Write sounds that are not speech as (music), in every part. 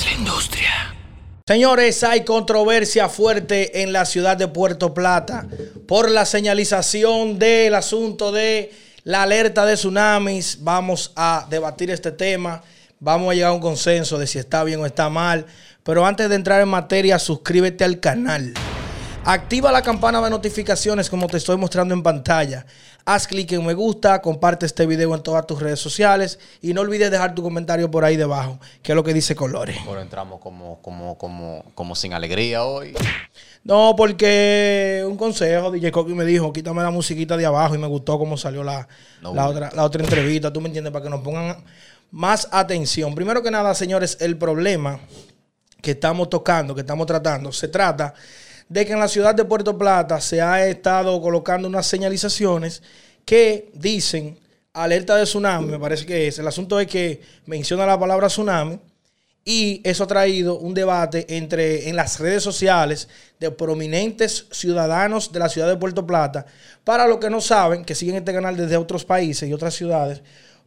la industria? Señores, hay controversia fuerte en la ciudad de Puerto Plata por la señalización del asunto de la alerta de tsunamis. Vamos a debatir este tema. Vamos a llegar a un consenso de si está bien o está mal. Pero antes de entrar en materia, suscríbete al canal. Activa la campana de notificaciones como te estoy mostrando en pantalla. Haz clic en me gusta, comparte este video en todas tus redes sociales y no olvides dejar tu comentario por ahí debajo, que es lo que dice Colores. Ahora entramos como, como, como, como sin alegría hoy. No, porque un consejo, DJ Coqui me dijo, quítame la musiquita de abajo y me gustó cómo salió la, No. la otra, la otra entrevista, tú me entiendes, para que nos pongan más atención. Primero que nada, señores, el problema que estamos tocando, que estamos tratando, se trata de que en la ciudad de Puerto Plata se ha estado colocando unas señalizaciones que dicen alerta de tsunami, me parece que es. El asunto es que menciona la palabra tsunami y eso ha traído un debate entre en las redes sociales de prominentes ciudadanos de la ciudad de Puerto Plata. Para los que no saben, que siguen este canal desde otros países y otras ciudades,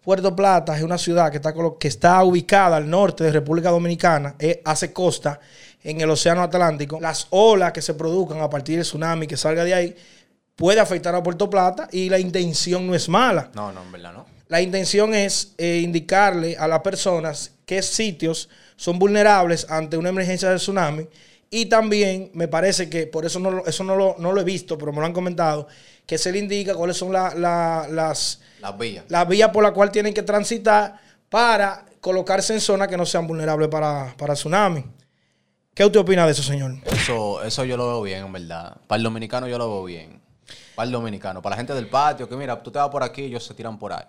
Puerto Plata es una ciudad que está, que está ubicada al norte de República Dominicana, eh, hace costa en el Océano Atlántico. Las olas que se produzcan a partir del tsunami que salga de ahí puede afectar a Puerto Plata y la intención no es mala. No, no, en verdad no. La intención es eh, indicarle a las personas qué sitios son vulnerables ante una emergencia de tsunami. Y también me parece que, por eso no, eso no lo, no lo he visto, pero me lo han comentado, que se le indica cuáles son la- la- las, Las vías. las vías por las cuales tienen que transitar para colocarse en zonas que no sean vulnerables para, para tsunami. ¿Qué usted opina de eso, señor? Eso, eso yo lo veo bien, en verdad. Para el dominicano yo lo veo bien. Para el dominicano. Para la gente del patio, que mira, tú te vas por aquí y ellos se tiran por ahí.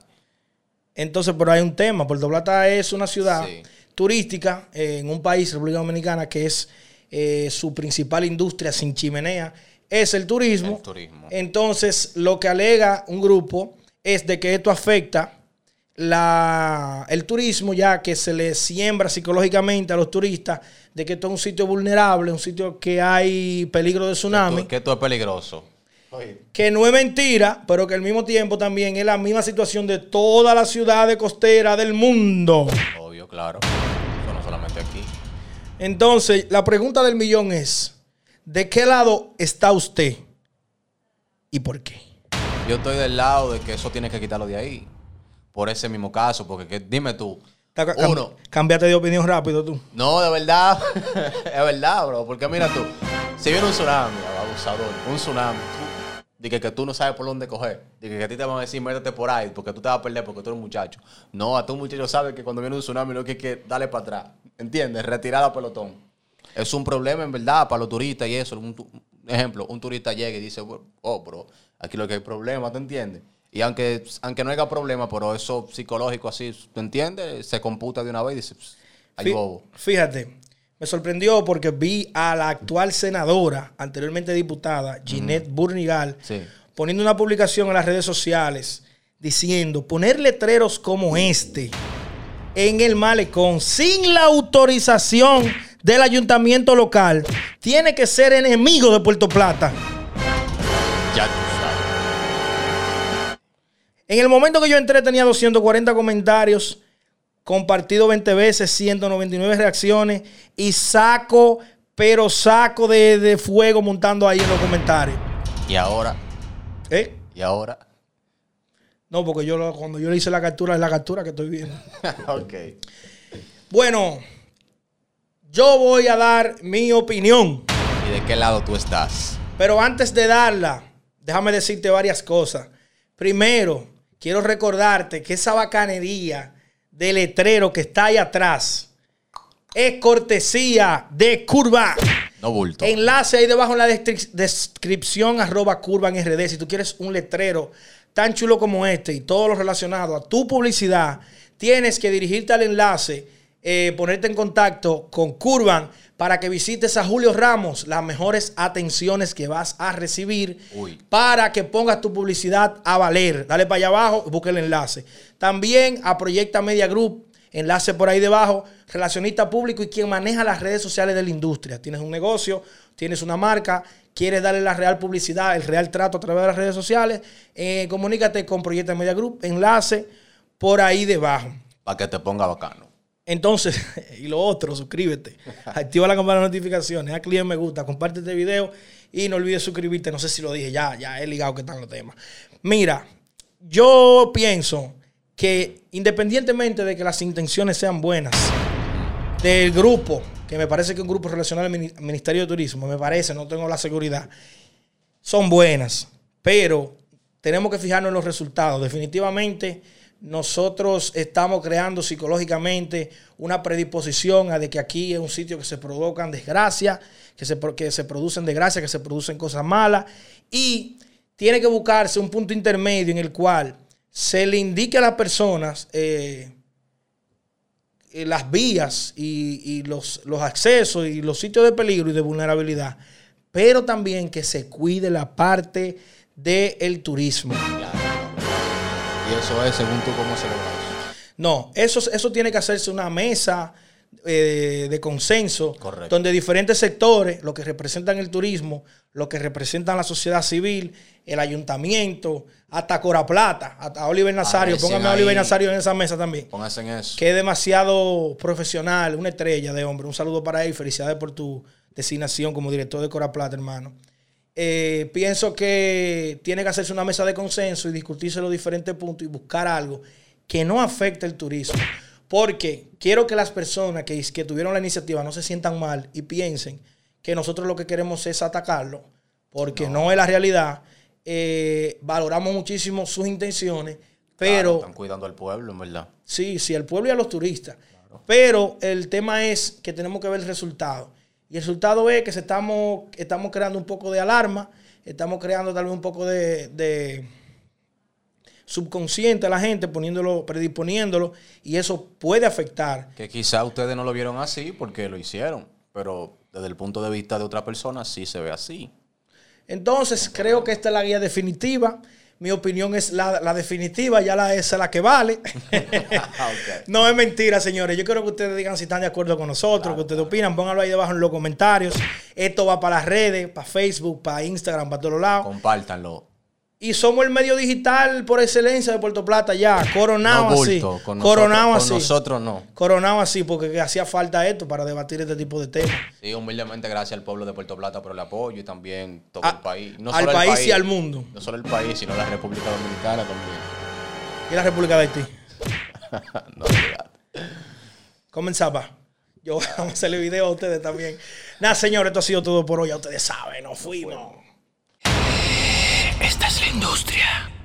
Entonces, pero hay un tema. Puerto Plata es una ciudad Sí. turística eh, en un país, República Dominicana, que es eh, su principal industria sin chimenea, es el turismo. El turismo. Entonces, lo que alega un grupo es de que esto afecta la, el turismo, ya que se le siembra psicológicamente a los turistas de que esto es un sitio vulnerable, un sitio que hay peligro de tsunami que esto es peligroso. que no es mentira, pero que al mismo tiempo también es la misma situación de todas las ciudades costeras del mundo. Obvio, claro. Eso no solamente aquí. Entonces, la pregunta del millón es, ¿de qué lado está usted? ¿Y por qué? Yo estoy del lado de que eso tienes que quitarlo de ahí. Por ese mismo caso. Porque que- dime tú. Uno. Cambiate de opinión rápido tú. No, de verdad. (laughs) es verdad, bro. Porque mira tú. Si viene un tsunami, abusador, un tsunami, tú, dije que tú no sabes por dónde coger. Dije que a ti te van a decir, métete por ahí, porque tú te vas a perder, porque tú eres un muchacho. No, a tu muchacho sabe que cuando viene un tsunami lo que hay que darle para atrás. ¿Entiendes? Retirada pelotón. Es un problema, en verdad, para los turistas y eso. Un, tu- ejemplo, un turista llega y dice, oh, bro, aquí lo que hay problema, ¿te entiendes? Y aunque, aunque no haya problema, pero eso psicológico así, ¿tú entiendes? Se computa de una vez y dice, "Pss, hay bobo. Fíjate, me sorprendió porque vi a la actual senadora, anteriormente diputada, Ginette Burnigal, Sí. poniendo una publicación en las redes sociales diciendo poner letreros como este en el malecón sin la autorización del ayuntamiento local tiene que ser enemigo de Puerto Plata. Ya tú sabes. En el momento que yo entré tenía 240 comentarios, compartido 20 veces, 199 reacciones y saco, pero saco de, de fuego montando ahí en los comentarios. Y ahora, ¿Eh? y ahora. No, porque yo lo- cuando yo le hice la captura, es la captura que estoy viendo. (laughs) ok. Bueno, yo voy a dar mi opinión, ¿Y de qué lado tú estás? pero antes de darla, déjame decirte varias cosas. Primero, quiero recordarte que esa bacanería de letrero que está ahí atrás es cortesía de Curva. No bulto. Enlace ahí debajo en la descripción arroba curva en RD. Si tú quieres un letrero tan chulo como este y todo lo relacionado a tu publicidad, tienes que dirigirte al enlace, eh, ponerte en contacto con Curvan para que visites a Julio Ramos, las mejores atenciones que vas a recibir Uy. para que pongas tu publicidad a valer. Dale para allá abajo y busca el enlace. También a Proyecta Media Group, enlace por ahí debajo, relacionista público y quien maneja las redes sociales de la industria. Tienes un negocio, tienes una marca, quieres darle la real publicidad, el real trato a través de las redes sociales, eh, comunícate con Proyecta Media Group, enlace por ahí debajo. Para que te ponga bacano. Entonces, (laughs) y lo otro, suscríbete, activa la campana de notificaciones, haz clic en me gusta, comparte este video y no olvides suscribirte. No sé si lo dije, ya, ya he ligado que están los temas. Mira, yo pienso que independientemente de que las intenciones sean buenas del grupo, que me parece que es un grupo relacionado al Ministerio de Turismo, me parece, no tengo la seguridad, son buenas, pero tenemos que fijarnos en los resultados. Definitivamente nosotros estamos creando psicológicamente una predisposición a de que aquí es un sitio que se provocan desgracias, que se, que se producen desgracias, que se producen cosas malas y tiene que buscarse un punto intermedio en el cual se le indique a las personas eh, eh, las vías y, los, los, accesos y los sitios de peligro y de vulnerabilidad, pero también que se cuide la parte del turismo. Y eso es según tú cómo lo No, eso, eso tiene que hacerse una mesa eh, de consenso, donde diferentes sectores, lo que representan el turismo, lo que representan la sociedad civil, el ayuntamiento, hasta Cora Plata, hasta Oliver Nazario, póngame a Oliver Nazario en esa mesa también. Póngase en eso. Que es demasiado profesional, una estrella de hombre. Un saludo para él, felicidades por tu designación como director de Cora Plata, hermano. Eh, pienso que tiene que hacerse una mesa de consenso y discutirse los diferentes puntos y buscar algo que no afecte el turismo. Porque quiero que las personas que, que tuvieron la iniciativa no se sientan mal y piensen que nosotros lo que queremos es atacarlo, porque no, es la realidad. Eh, valoramos muchísimo sus intenciones, pero... están cuidando al pueblo, en verdad. Sí, sí, al pueblo y a los turistas. Pero el tema es que tenemos que ver el resultado. Y el resultado es que se estamos, estamos creando un poco de alarma, estamos creando tal vez un poco de, subconsciente a la gente, poniéndolo, predisponiéndolo, y eso puede afectar. Que quizá ustedes no lo vieron así porque lo hicieron, pero desde el punto de vista de otra persona sí se ve así. Entonces, creo que esta es la guía definitiva. Mi opinión es la, definitiva, ya la es la que vale. (laughs) (laughs) No es mentira, señores. Yo quiero que ustedes digan si están de acuerdo con nosotros, que ustedes opinan. Pónganlo ahí debajo en los comentarios. Esto va para las redes, para Facebook, para Instagram, para todos lados. Compártanlo. Y somos el medio digital por excelencia de Puerto Plata ya, coronado así. Con coronado nosotros, así. Con nosotros no. Coronado así, porque hacía falta esto para debatir este tipo de temas. Sí, humildemente gracias al pueblo de Puerto Plata por el apoyo y también todo el país. No al país, y al mundo. No solo el país, sino la República Dominicana también. ¿Y la República de Haití? (laughs) no, Comenzaba. Yo (laughs) vamos a hacerle video a ustedes también. Nada, señores, esto ha sido todo por hoy. Ya ustedes saben, nos fuimos. Esta es la industria.